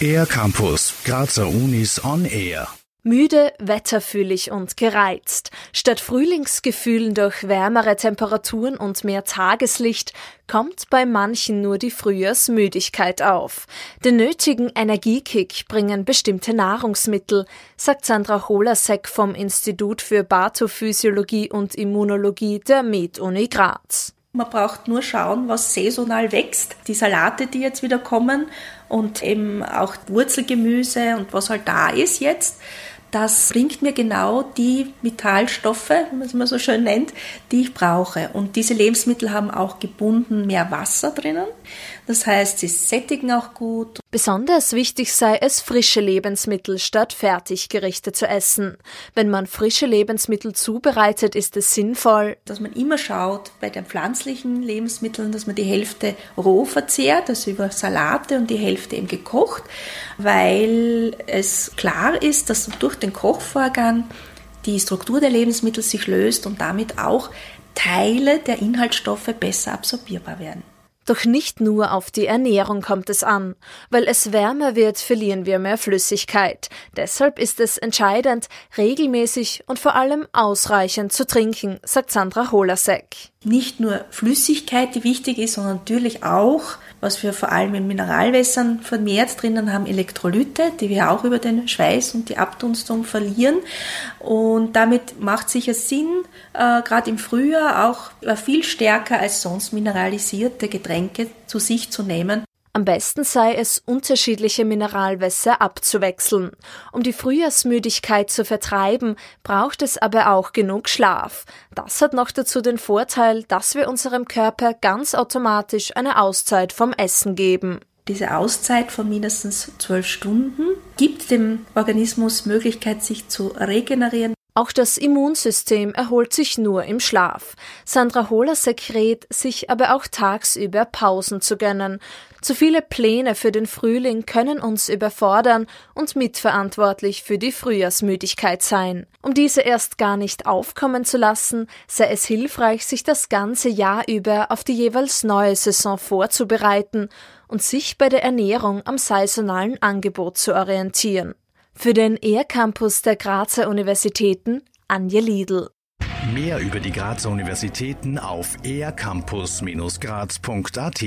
Air Campus, Grazer Unis on Air. Müde, wetterfühlig und gereizt. Statt Frühlingsgefühlen durch wärmere Temperaturen und mehr Tageslicht kommt bei manchen nur die Frühjahrsmüdigkeit auf. Den nötigen Energiekick bringen bestimmte Nahrungsmittel, sagt Sandra Holasek vom Institut für Pathophysiologie und Immunologie der Med-Uni Graz. Man braucht nur schauen, was saisonal wächst. Die Salate, die jetzt wieder kommen und eben auch Wurzelgemüse und was halt da ist jetzt das bringt mir genau die Metallstoffe, wie man es immer so schön nennt, die ich brauche. Und diese Lebensmittel haben auch gebunden mehr Wasser drinnen. Das heißt, sie sättigen auch gut. Besonders wichtig sei es, frische Lebensmittel statt Fertiggerichte zu essen. Wenn man frische Lebensmittel zubereitet, ist es sinnvoll, dass man immer schaut bei den pflanzlichen Lebensmitteln, dass man die Hälfte roh verzehrt, also über Salate und die Hälfte eben gekocht, weil es klar ist, dass durch den Kochvorgang die Struktur der Lebensmittel sich löst und damit auch Teile der Inhaltsstoffe besser absorbierbar werden. Doch nicht nur auf die Ernährung kommt es an. Weil es wärmer wird, verlieren wir mehr Flüssigkeit. Deshalb ist es entscheidend, regelmäßig und vor allem ausreichend zu trinken, sagt Sandra Holasek. Nicht nur Flüssigkeit, die wichtig ist, sondern natürlich auch, was wir vor allem in Mineralwässern vermehrt drinnen haben, Elektrolyte, die wir auch über den Schweiß und die Abdunstung verlieren. Und damit macht sicher Sinn, äh, gerade im Frühjahr auch äh, viel stärker als sonst mineralisierte Getränke zu sich zu nehmen. Am besten sei es, unterschiedliche Mineralwässer abzuwechseln. Um die Frühjahrsmüdigkeit zu vertreiben, braucht es aber auch genug Schlaf. Das hat noch dazu den Vorteil, dass wir unserem Körper ganz automatisch eine Auszeit vom Essen geben. Diese Auszeit von mindestens zwölf Stunden gibt dem Organismus Möglichkeit, sich zu regenerieren. Auch das Immunsystem erholt sich nur im Schlaf. Sandra Holasek rät, sich aber auch tagsüber Pausen zu gönnen. Zu viele Pläne für den Frühling können uns überfordern und mitverantwortlich für die Frühjahrsmüdigkeit sein. Um diese erst gar nicht aufkommen zu lassen, sei es hilfreich, sich das ganze Jahr über auf die jeweils neue Saison vorzubereiten und sich bei der Ernährung am saisonalen Angebot zu orientieren. Für den ER-Campus der Grazer Universitäten Anja Liedl. Mehr über die Grazer Universitäten auf ercampus-graz.at